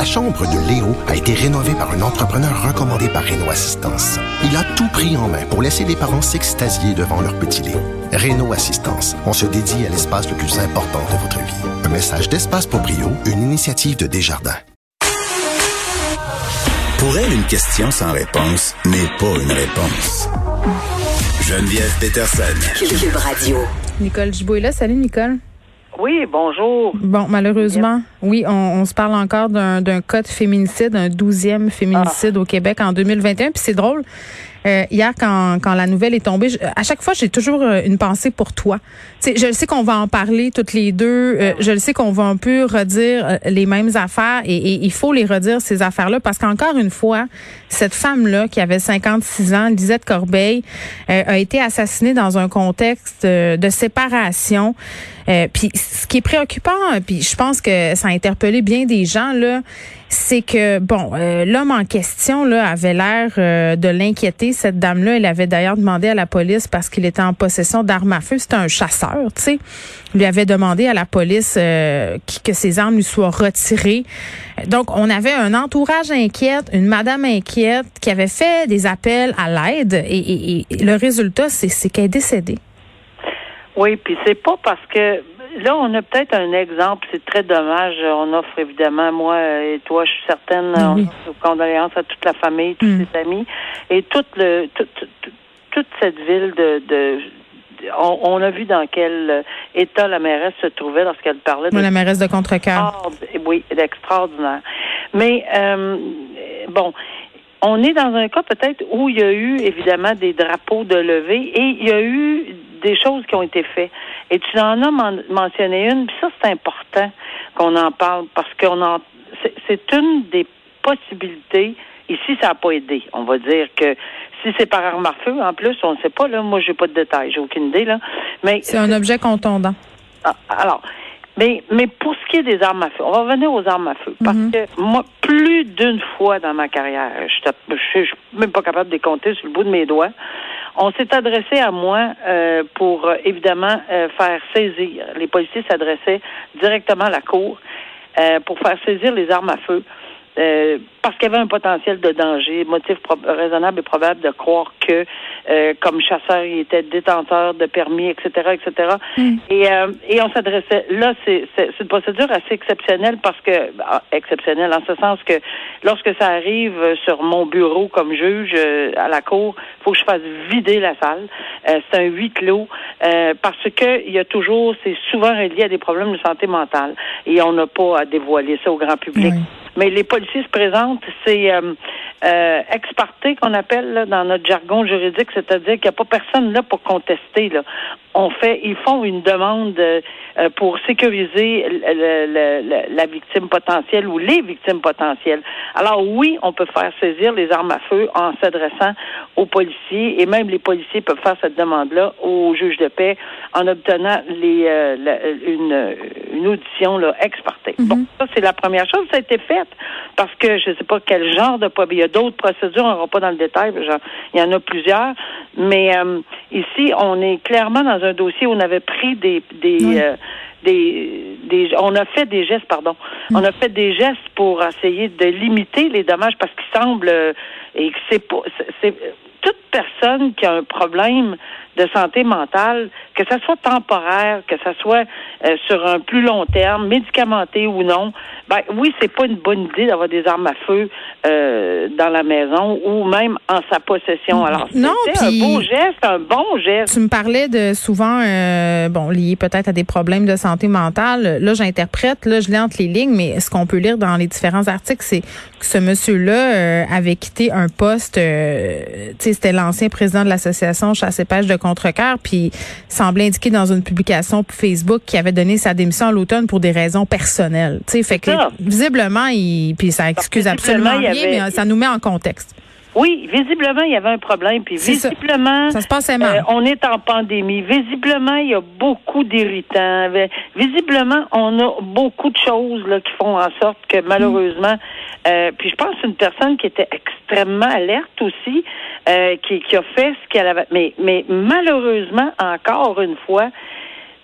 La chambre de Léo a été rénovée par un entrepreneur recommandé par Renault Assistance. Il a tout pris en main pour laisser les parents s'extasier devant leur petit Léo. Renault Assistance, on se dédie à l'espace le plus important de votre vie. Un message d'Espace pour Brio, une initiative de Desjardins. Pour elle, une question sans réponse n'est pas une réponse. Geneviève Peterson. Cube Radio. Nicole Gibault est là. Salut, Nicole. Oui, bonjour. Bon, malheureusement, oui, on, on se parle encore d'un d'un cas de féminicide, un douzième féminicide au Québec en 2021. Puis c'est drôle, euh, hier, quand, quand la nouvelle est tombée, je- à chaque fois, j'ai toujours euh, une pensée pour toi. Tu sais, je le sais qu'on va en parler toutes les deux. euh, je le sais qu'on va un peu redire euh, les mêmes affaires et, et il faut les redire, ces affaires-là, parce qu'encore une fois, cette femme-là, qui avait 56 ans, Lisette Corbeil, euh, a été assassinée dans un contexte euh, de séparation. Euh, puis ce qui est préoccupant, puis je pense que ça a interpellé bien des gens là, c'est que bon, euh, l'homme en question là avait l'air euh, de l'inquiéter. Cette dame-là, elle avait d'ailleurs demandé à la police parce qu'il était en possession d'armes à feu. C'était un chasseur, tu sais. Lui avait demandé à la police euh, que ses armes lui soient retirées. Donc on avait un entourage inquiète, une madame inquiète qui avait fait des appels à l'aide et, et- le résultat, c'est qu'elle est décédée. Oui, puis c'est pas parce que là, on a peut-être un exemple, c'est très dommage. On offre évidemment, moi et toi, je suis certaine, Oui, on offre nos condoléances à toute la famille, tous Mm. ses amis et toute le tout- tout- tout- toute cette ville de, de on, on a vu dans quel état la mairesse se trouvait lorsqu'elle parlait de la mairesse de Contrecoeur. Oui, extraordinaire. Mais euh, bon, on est dans un cas peut-être où il y a eu évidemment des drapeaux de levée et il y a eu des choses qui ont été faites. Et tu en as men- mentionné une, puis ça c'est important qu'on en parle parce qu'on en c'est- une des possibilités. Ici, ça n'a pas aidé. On va dire que si c'est par arme à feu, en plus, on ne sait pas. Là, moi, j'ai pas de détails, j'ai aucune idée là. Mais C'est un objet contondant. ah, Alors, mais, mais pour ce qui est des armes à feu, on va revenir aux armes à feu. Parce Mhm. que moi, plus d'une fois dans ma carrière, je je suis même pas capable de les compter sur le bout de mes doigts, on s'est adressé à moi euh, pour, euh, évidemment, euh, faire saisir. Les policiers s'adressaient directement à la cour pour faire saisir les armes à feu. parce qu'il y avait un potentiel de danger, motif raisonnable et probable de croire que, euh, comme chasseur, il était détenteur de permis, etc., etc. Et, euh, et on s'adressait. Là, c'est une procédure assez exceptionnelle parce que ah, exceptionnelle en ce sens que lorsque ça arrive sur mon bureau comme juge euh, à la cour, faut que je fasse vider la salle. Euh, c'est un huis clos euh, parce que il y a toujours, c'est souvent relié à des problèmes de santé mentale et on n'a pas à dévoiler ça au grand public. Mais les policiers se présentent, c'est euh, euh, qu'on appelle là, dans notre jargon juridique, c'est-à-dire qu'il n'y a pas personne là pour contester. Là. On fait, ils font une demande euh, euh, pour sécuriser le- le- le- le- la victime potentielle ou les victimes potentielles. Alors oui, on peut faire saisir les armes à feu en s'adressant aux policiers et même les policiers peuvent faire cette demande-là au juge de paix en obtenant les, euh, la- une, une audition là, ex parte. Bon, ça c'est la première chose. Ça a été fait parce que je ne sais pas quel genre de problème. Il y a d'autres procédures, on ne va pas dans le détail. genre, il y en a plusieurs. Mais euh, ici, on est clairement dans un dossier où on avait pris des des, Oui. euh, des, des on a fait des gestes, pardon. On a fait des gestes pour essayer de limiter les dommages parce qu'il semble euh, et que c'est pas c'est- toute personne qui a un problème de santé mentale, que ça soit temporaire, que ça soit euh, sur un plus long terme, médicamenté ou non, ben oui, c'est pas une bonne idée d'avoir des armes à feu euh, dans la maison ou même en sa possession. Alors, Non, puis- un beau geste, un bon geste. Tu me parlais de souvent, euh, bon, lié peut-être à des problèmes de santé mentale. Là, j'interprète, là, je lis entre les lignes, mais ce qu'on peut lire dans les différents articles, c'est que ce monsieur-là avait quitté un poste, tu sais, c'était l'ancien président de l'association Chasse et Pêche de Contrecoeur, puis semblait indiquer dans une publication Facebook qu'il avait donné sa démission à l'automne pour des raisons personnelles. Tu sais, fait que ça. visiblement, il, puis ça excuse absolument rien, avait- mais ça nous met en contexte. Oui, visiblement, il y avait un problème. Puis ça. visiblement, Ça se euh, on est en pandémie. Visiblement, il y a beaucoup d'irritants. Vi- Visiblement, on a beaucoup de choses là, qui font en sorte que malheureusement, euh, puis je pense une personne qui était extrêmement alerte aussi, euh, qui, qui a fait ce qu'elle avait. Mais, mais malheureusement, encore une fois,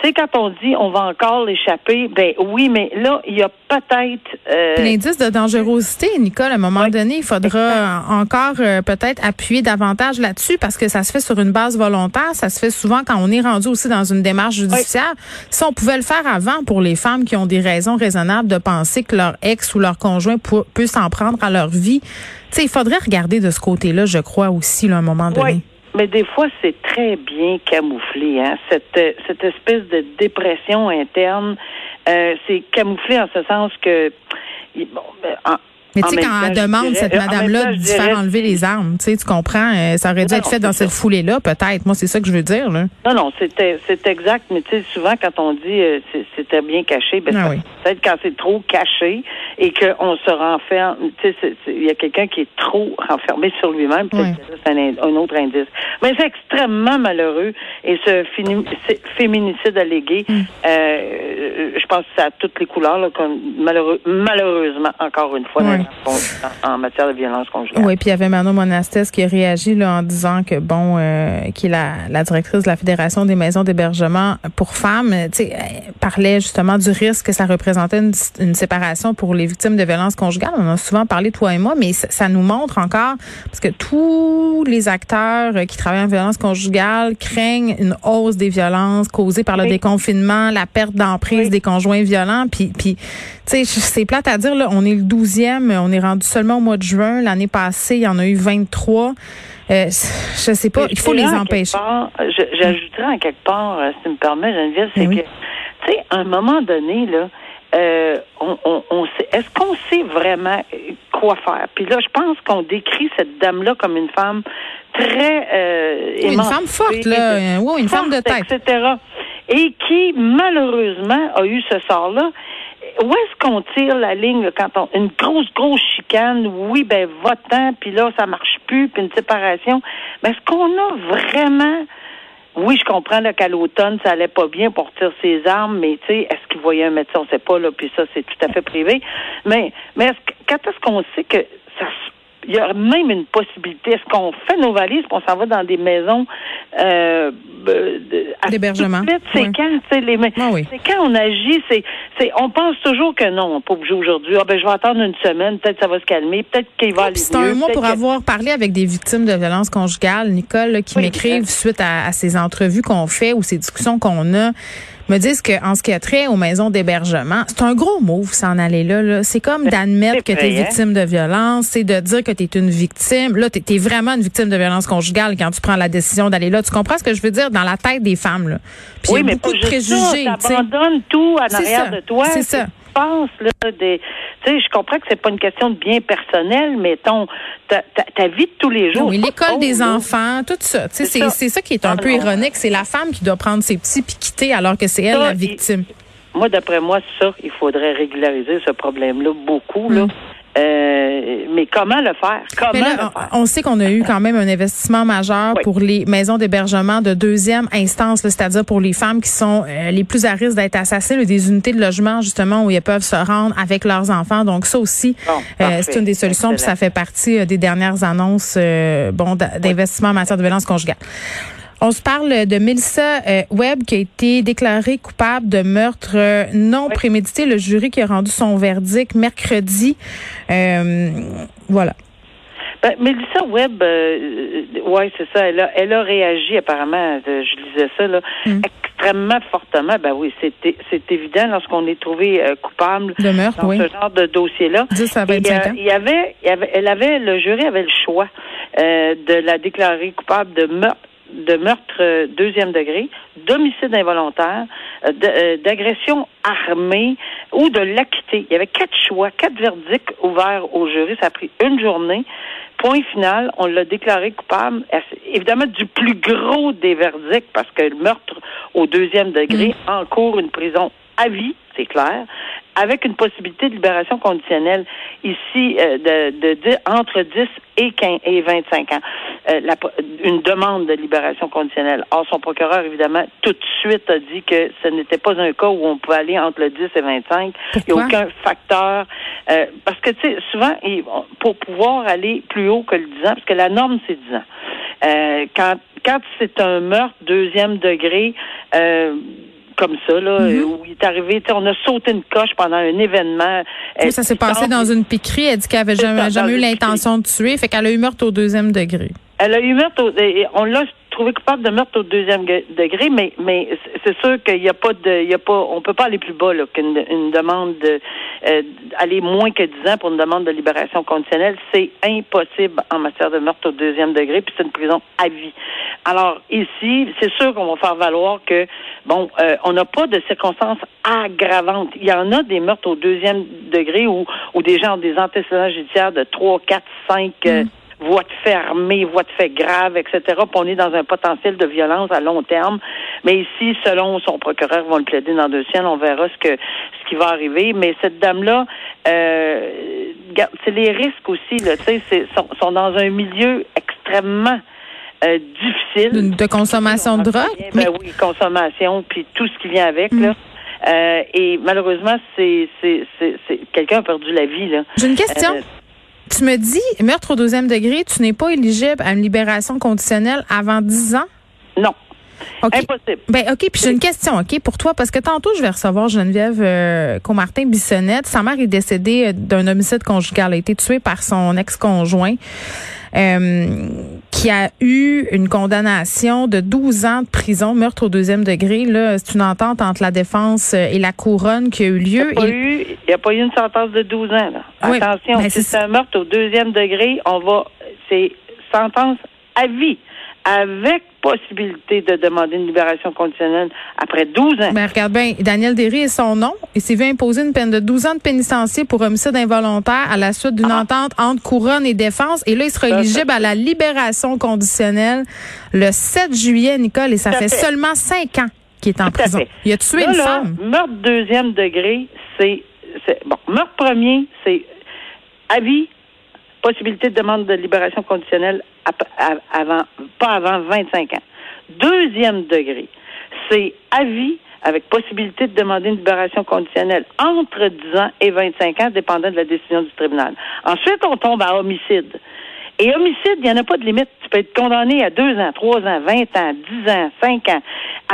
tu sais, quand on dit on va encore l'échapper, ben oui, mais là, il y a peut-être. Euh... L'indice de dangerosité, Nicole, à un moment donné, il faudra encore euh, peut-être appuyer davantage là-dessus parce que ça se fait sur une base volontaire. Ça se fait souvent quand on est rendu aussi dans une démarche judiciaire. Si on pouvait le faire avant pour les femmes qui ont des raisons raisonnables de penser que leur ex ou leur conjoint peut, s'en prendre à leur vie, tu sais, il faudrait regarder de ce côté-là, je crois aussi, là, à un moment donné. Mais des fois, c'est très bien camouflé. Hein? Cette, euh, cette espèce de dépression interne, euh, c'est camouflé en ce sens que bon, ben, mais tu sais, quand elle demande, cette madame-là, de faire enlever les armes, tu sais, tu comprends, euh, ça aurait dû être fait dans cette foulée-là, peut-être. Moi, c'est ça que je veux dire, là. Non, non, c'est exact, mais tu sais, souvent, quand on dit euh, c'était bien caché, ben, ah peut-être quand c'est trop caché et qu'on se renferme, tu sais, il y a quelqu'un qui est trop renfermé sur lui-même, peut-être que c'est un, autre indice. Mais c'est extrêmement malheureux et ce féminicide allégué, mm. euh, je pense que ça a toutes les couleurs, là, comme malheureux, malheureusement, encore une fois, en, matière de violence conjugale. Oui, puis il y avait Manon Monastès qui a réagi là, en disant que, bon, euh, qui est la, directrice de la Fédération des maisons d'hébergement pour femmes, tu sais, parlait justement du risque que ça représentait une, séparation pour les victimes de violences conjugales. On a souvent parlé, toi et moi, mais ça, nous montre encore, parce que tous les acteurs qui travaillent en violence conjugale craignent une hausse des violences causées par le déconfinement, la perte d'emprise des conjoints violents, puis, puis sais, c'est plate à dire, là, on est le 12e on est rendu seulement au mois de juin. L'année passée, il y en a eu 23. Euh, je sais pas, il faut les empêcher. J'ajouterais en quelque part, euh, si tu me permets, Geneviève, c'est que, tu sais, à un moment donné, là, euh, on, on, est-ce qu'on sait vraiment quoi faire? Puis là, je pense qu'on décrit cette dame-là comme une femme très euh, Une femme forte, là. Oui, une femme de tête. Etc. Et qui, malheureusement, a eu ce sort-là où est-ce qu'on tire la ligne quand on une grosse grosse chicane oui ben votant puis là ça marche plus puis une séparation mais est-ce qu'on a vraiment oui, je comprends qu'à l'automne, ça allait pas bien pour tirer ses armes, mais tu sais, est-ce qu'il voyait un médecin? On sait pas, là, puis ça, c'est tout à fait privé. Mais, mais est-ce que, quand est-ce qu'on sait que il y a même une possibilité. Est-ce qu'on fait nos valises, qu'on s'en va dans des maisons euh, d'hébergement C'est quand, les ah c'est quand on agit. C'est, c'est, on pense toujours que non, on peut bouger aujourd'hui. Ah ben je vais attendre une semaine, peut-être ça va se calmer, peut-être qu'il va aller C'est un mois pour avoir parlé avec des victimes de violences conjugales, Nicole, qui m'écrivent suite à, à, ces entrevues qu'on fait ou ces discussions qu'on a me disent qu'en ce qui a trait aux maisons d'hébergement, c'est un gros move s'en aller là. là. C'est comme d'admettre que tu es victime de violence, c'est de dire que tu es une victime. Là, tu es, vraiment une victime de violence conjugale quand tu prends la décision d'aller là. Tu comprends ce que je veux dire? Dans la tête des femmes? Là. Puis oui, y a mais beaucoup de préjugés. Tu abandonnes tout en arrière de toi. C'est ça pense là des tu sais je comprends que c'est pas une question de bien personnel mais ton ta, ta, vie de tous les jours oui l'école des enfants tout ça. Tu sais c'est c'est ça. qui est un peu ironique. C'est la femme qui doit prendre ses petits puis quitter alors que c'est elle la victime. moi d'après moi ça il faudrait régulariser ce problème là beaucoup là. Mm. Euh, mais comment le faire? Comment le faire? On sait qu'on a eu quand même un investissement majeur pour les maisons d'hébergement de deuxième instance, c'est-à-dire pour les femmes qui sont euh, les plus à risque d'être assassinées, des unités de logement justement où elles peuvent se rendre avec leurs enfants. Donc ça aussi, euh, c'est une des solutions, puis ça fait partie des dernières annonces bon d'investissement en matière de violence conjugale. On se parle de Melissa euh, Webb qui a été déclarée coupable de meurtre euh, non prémédité. Le jury qui a rendu son verdict mercredi. Euh, voilà. Ben, Melissa Webb, ouais, c'est ça. Elle a, elle a réagi apparemment. je disais ça là, mm. extrêmement fortement. Ben oui, c'était c'est évident lorsqu'on est trouvé coupable de meurtre, dans ce genre de dossier-là. 10 à 25 ans. Il y avait, il y avait, elle avait, le jury avait le choix de la déclarer coupable de meurtre de meurtre euh, deuxième degré, d'homicide involontaire, euh, euh, d'agression armée ou de l'acquitté. Il y avait quatre choix, quatre verdicts ouverts au jury. Ça a pris une journée. Point final, on l'a déclaré coupable, évidemment, du plus gros des verdicts, parce que le meurtre au deuxième degré mm. encourt une prison à vie, c'est clair, avec une possibilité de libération conditionnelle ici euh, de, de, entre 10 et 15 et 25 ans. Euh, la, une demande de libération conditionnelle. Or, son procureur, évidemment, tout de suite a dit que ce n'était pas un cas où on pouvait aller entre le 10 et 25. Il n'y a aucun facteur. Euh, parce que, tu sais, souvent, pour pouvoir aller plus haut que le 10 ans, parce que la norme, c'est 10 ans. quand quand c'est un meurtre deuxième degré, comme ça, là, Mhm. où il est arrivé, on a sauté une coche pendant un événement. Ça s'est passé dans une piquerie. Elle dit qu'elle avait jamais, jamais eu l'intention de tuer. Fait qu'elle a eu meurtre au deuxième degré. Elle a eu meurtre, au- on l'a trouvé coupable de meurtre au deuxième degré, mais mais c'est sûr qu'il n'y a pas de, il y a pas, on peut pas aller plus bas qu'une une demande de euh, aller moins que 10 ans pour une demande de libération conditionnelle, c'est impossible en matière de meurtre au deuxième degré, puis c'est une prison à vie. Alors ici, c'est sûr qu'on va faire valoir que bon, euh, on n'a pas de circonstances aggravantes. Il y en a des meurtres au deuxième degré où où des gens ont des antécédents judiciaires de 3, 4, 5 euh, voies de fait armées, voies de fait graves, etc. Puis on est dans un potentiel de violence à long terme. Mais ici, selon son procureur, vont le plaider dans deux sièges, on verra ce que ce qui va arriver. Mais cette dame-là, euh, c'est les risques aussi, là, tu sais, c'est- sont, sont dans un milieu extrêmement euh, difficile. De, de consommation de drogue? Ben Mais- oui, consommation, puis tout ce qui vient avec, là. Euh, et malheureusement, c'est, c'est, c'est, c'est- quelqu'un a perdu la vie, là. J'ai une question. Euh, Tu me dis, meurtre au deuxième degré, tu n'es pas éligible à une libération conditionnelle avant 10 ans? non, OK. impossible. Ben OK, puis j'ai une question, OK, pour toi, parce que tantôt, je vais recevoir Geneviève euh, Comartin Bissonnette. Sa mère est décédée euh, d'un homicide conjugal. Elle a été tuée par son ex-conjoint euh, qui a eu une condamnation de 12 ans de prison, meurtre au deuxième degré. Là, c'est une entente entre la défense et la couronne qui a eu Il lieu. n'y a, il y a pas eu une sentence de 12 ans. Là. Oui, Attention, ben, si c'est un meurtre au deuxième degré, on va, c'est sentence à vie, avec possibilité de demander une libération conditionnelle après 12 ans. Ben, regarde bien, Daniel Derry est son nom. Il s'est vu imposer une peine de 12 ans de pénitencier pour homicide involontaire à la suite d'une Ah. entente entre couronne et défense. Et là, il sera éligible à la libération conditionnelle le 7 juillet, Nicole, et ça fait, fait. seulement 5 ans qu'il est en prison. fait. Il a tué Là, une là, femme. Meurtre deuxième degré, c'est- bon. Meurtre premier, c'est avis, possibilité de demande de libération conditionnelle avant, pas avant 25 ans. Deuxième degré, c'est avis avec possibilité de demander une libération conditionnelle entre 10 ans et 25 ans, dépendant de la décision du tribunal. Ensuite, on tombe à homicide. Et homicide, il n'y en a pas de limite. Tu peux être condamné à 2 ans, 3 ans, 20 ans, 10 ans, 5 ans,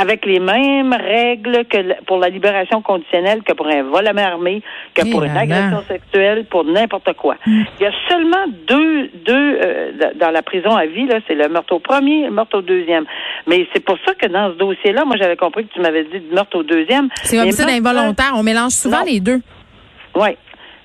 avec les mêmes règles que pour la libération conditionnelle que pour un vol à main armée, que pour une agression sexuelle, pour n'importe quoi. Il y a seulement deux, deux euh, dans la prison à vie, là, c'est le meurtre au premier et le meurtre au deuxième. Mais c'est pour ça que dans ce dossier-là, moi j'avais compris que tu m'avais dit de meurtre au deuxième. C'est homicide meurtre- involontaire. On mélange souvent Non. les deux. oui.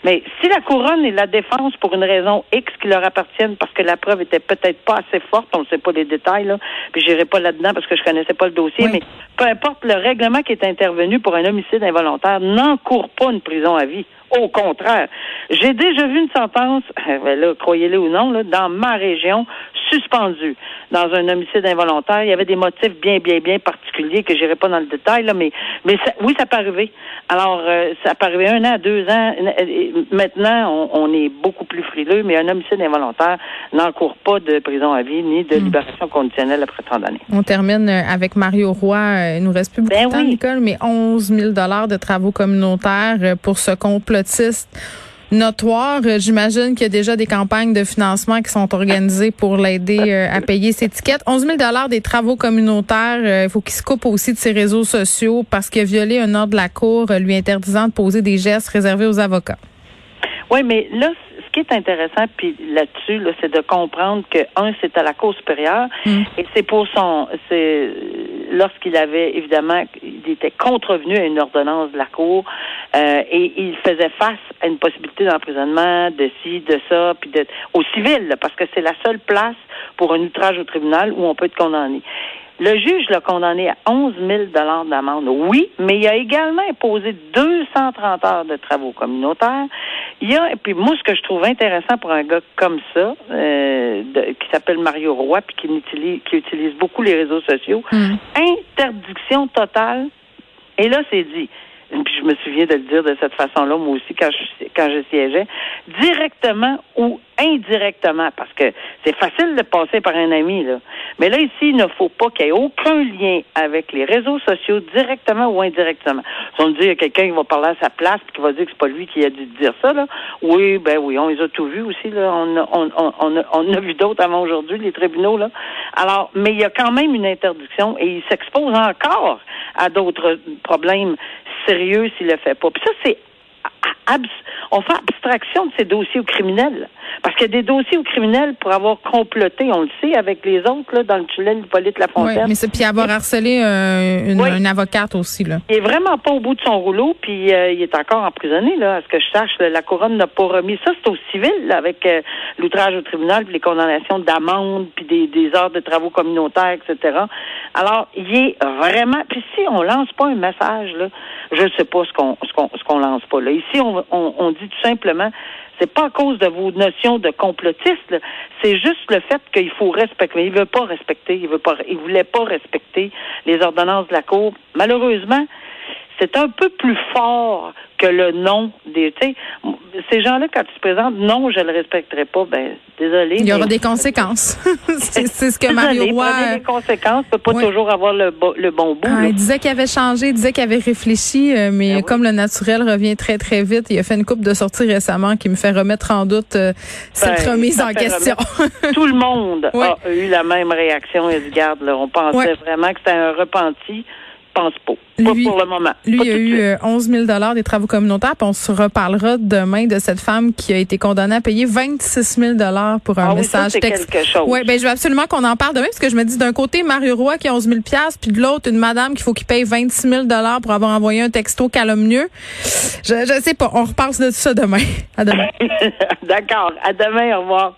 Mais si la couronne et la défense, pour une raison X qui leur appartiennent, parce que la preuve était peut-être pas assez forte, on ne sait pas les détails, là, puis j'irai pas là-dedans parce que je connaissais pas le dossier, Oui. mais peu importe le règlement qui est intervenu pour un homicide involontaire, n'encourt pas une prison à vie. Au contraire. J'ai déjà vu une sentence, euh, là, croyez-le ou non, là, dans ma région, suspendue dans un homicide involontaire. Il y avait des motifs bien, bien, bien particuliers que j'irai pas dans le détail, là, mais, mais ça- oui, ça peut arriver. Alors, euh, ça peut arriver un an, deux ans. Euh, Maintenant, on, on est beaucoup plus frileux, mais un homicide involontaire n'encourt pas de prison à vie ni de Hmm. libération conditionnelle après 30 années. On termine euh, avec Mario Roy. Il nous reste plus beaucoup Ben de temps, oui. Nicole, mais 11 000 de travaux communautaires pour ce notoire. Euh, J'imagine qu'il y a déjà des campagnes de financement qui sont organisées pour l'aider euh, à payer ses tickets. 11 000 des travaux communautaires. euh, Il faut qu'il se coupe aussi de ses réseaux sociaux parce qu'il a violé un ordre de la Cour lui interdisant de poser des gestes réservés aux avocats. Oui, mais là, ce qui est intéressant, puis là-dessus, là, c'est de comprendre que un, c'est à la Cour supérieure, Mm. et c'est pour son, c'est lorsqu'il avait évidemment, il était contrevenu à une ordonnance de la Cour, euh, et il faisait face à une possibilité d'emprisonnement, de ci, de ça, puis de au civil, là, parce que c'est la seule place pour un outrage au tribunal où on peut être condamné. Le juge l'a condamné à 11 000 d'amende. Oui, mais il a également imposé 230 heures de travaux communautaires. Il y a, et puis moi, ce que je trouve intéressant pour un gars comme ça, euh, de- qui s'appelle Mario Roy, puis qui utilise, qui utilise beaucoup les réseaux sociaux, Mm. interdiction totale. Et là, c'est dit. Puis je me souviens de le dire de cette façon-là, moi aussi, quand je, quand je siégeais, directement ou indirectement, parce que c'est facile de passer par un ami, là. Mais là, ici, il ne faut pas qu'il y ait aucun lien avec les réseaux sociaux, directement ou indirectement. Si on dit, il y a quelqu'un qui va parler à sa place puis qui va dire que c'est pas lui qui a dû dire ça, là. Oui, ben oui, on les a tous vus aussi, là. On a, on, on, on a, on a vu d'autres avant aujourd'hui, les tribunaux, là. Alors, mais il y a quand même une interdiction et il s'expose encore à d'autres problèmes sérieux s'il le fait pas. Puis ça, c'est on fait abstraction de ces dossiers aux criminels. Parce qu'il y a des dossiers aux criminels pour avoir comploté, on le sait, avec les autres, là, dans le tunnel Hippolyte Lafontaine. Oui, mais c'est puis avoir harcelé euh, une, avocate aussi, là. Il est vraiment pas au bout de son rouleau, puis euh, il est encore emprisonné, là. À ce que je sache, la couronne n'a pas remis ça. C'est au civil, là, avec euh, l'outrage au tribunal, puis les condamnations d'amende, puis des, des heures de travaux communautaires, etc. Alors, il est vraiment... Puis si on lance pas un message, là, je sais pas ce qu'on ce qu'on ce qu'on lance pas, là. Ici, on, on, dit tout simplement c'est pas à cause de vos notions de complotistes, c'est juste le fait qu'il faut respecter. Il veut pas respecter, il veut pas, il voulait pas respecter les ordonnances de la Cour. Malheureusement, c'est un peu plus fort que le nom des. Tu sais, ces gens-là, quand ils se présentent, non, je le respecterai pas. Ben, désolé. Il y aura des conséquences. c'est ce que Mario Roy. Prenez les conséquences, peut pas toujours avoir le, le bon bout. Ah, il disait qu'il avait changé, il disait qu'il avait réfléchi, euh, mais ben comme le naturel revient très très vite, il a fait une coupe de sorties récemment qui me fait remettre en doute euh, cette ben, remise en question. Tout le monde a eu la même réaction, Edgar. On pensait vraiment que c'était un repenti pense pas. pas pour le moment. Lui, il a eu 11 000 euh, des travaux communautaires. Puis on se reparlera demain de cette femme qui a été condamnée à payer 26 000 pour un ah message texte. quelque chose. Oui, ben je veux absolument qu'on en parle demain parce que je me dis d'un côté Mario Roy qui a 11 000 puis de l'autre une madame qu'il faut qu'il paye 26 000 pour avoir envoyé un texto calomnieux. Je, je sais pas. On reparle de ça demain. À demain. D'accord. À demain. Au revoir.